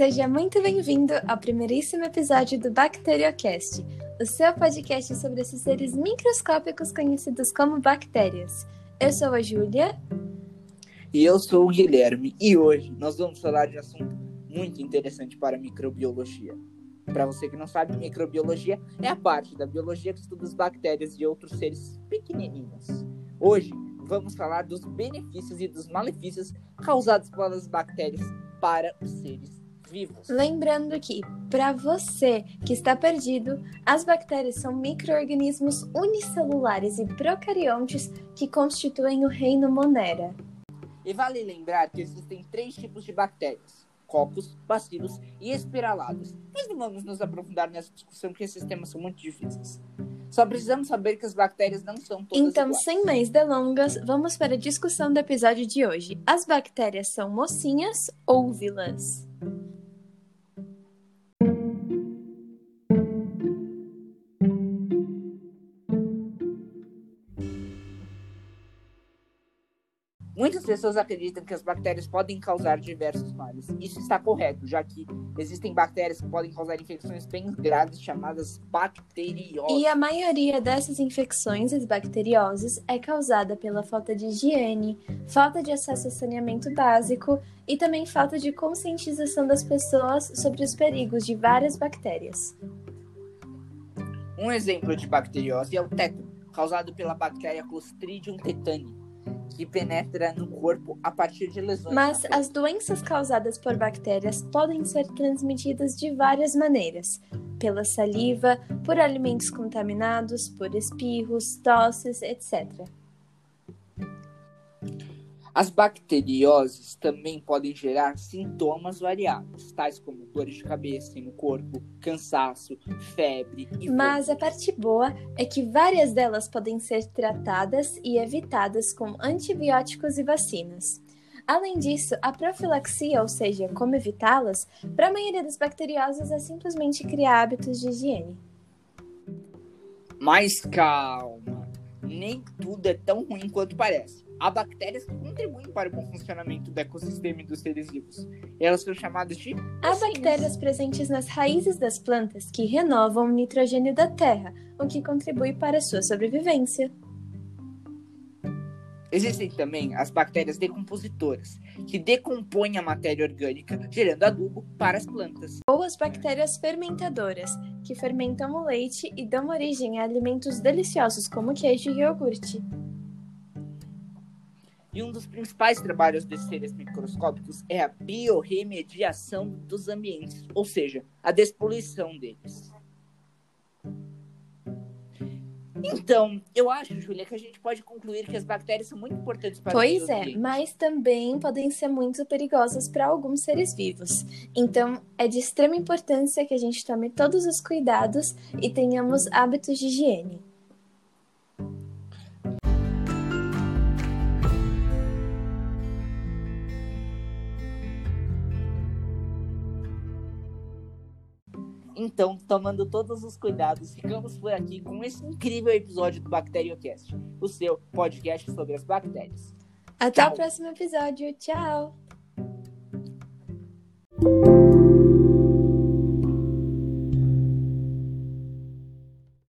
Seja muito bem-vindo ao primeiríssimo episódio do Bacteriocast, o seu podcast sobre esses seres microscópicos conhecidos como bactérias. Eu sou a Júlia. E eu sou o Guilherme, e hoje nós vamos falar de um assunto muito interessante para a microbiologia. Para você que não sabe, microbiologia é a parte da biologia que estuda as bactérias e outros seres pequenininhos. Hoje vamos falar dos benefícios e dos malefícios causados pelas bactérias para os seres vivos. Lembrando que, para você que está perdido, as bactérias são micro-organismos unicelulares e procariontes que constituem o reino Monera. E vale lembrar que existem três tipos de bactérias: cocos, bacilos e espiralados. Mas não vamos nos aprofundar nessa discussão, porque esses temas são muito difíceis. Só precisamos saber que as bactérias não são todas Então, iguais. sem mais delongas, vamos para a discussão do episódio de hoje. As bactérias são mocinhas ou vilãs? Muitas pessoas acreditam que as bactérias podem causar diversos males. Isso está correto, já que existem bactérias que podem causar infecções bem graves chamadas bacterioses. E a maioria dessas infecções, as bacterioses, é causada pela falta de higiene, falta de acesso a saneamento básico e também falta de conscientização das pessoas sobre os perigos de várias bactérias. Um exemplo de bacteriose é o tétano, causado pela bactéria Clostridium tetani, que penetra no corpo a partir de lesões. Mas as doenças causadas por bactérias podem ser transmitidas de várias maneiras: pela saliva, por alimentos contaminados, por espirros, tosses, etc. As bacterioses também podem gerar sintomas variados, tais como dores de cabeça no corpo, cansaço, febre e Mas a parte boa é que várias delas podem ser tratadas e evitadas com antibióticos e vacinas. Além disso, a profilaxia, ou seja, como evitá-las, para a maioria das bacteriosas é simplesmente criar hábitos de higiene. Mas calma, nem tudo é tão ruim quanto parece. Há bactérias que contribuem para o bom funcionamento do ecossistema e dos seres vivos. Elas são chamadas de Há bactérias presentes nas raízes das plantas que renovam o nitrogênio da terra, o que contribui para a sua sobrevivência. Existem também as bactérias decompositoras, que decompõem a matéria orgânica, gerando adubo para as plantas. Ou as bactérias fermentadoras, que fermentam o leite e dão origem a alimentos deliciosos como queijo e iogurte. E um dos principais trabalhos desses seres microscópicos é a biorremediação dos ambientes, ou seja, a despoluição deles. Então, eu acho, Júlia, que a gente pode concluir que as bactérias são muito importantes para Pois é, ambiente. mas também podem ser muito perigosas para alguns seres vivos. Então, é de extrema importância que a gente tome todos os cuidados e tenhamos hábitos de higiene. Então, tomando todos os cuidados, ficamos por aqui com esse incrível episódio do Bacteriocast, o seu podcast sobre as bactérias. Até Tchau. o próximo episódio. Tchau!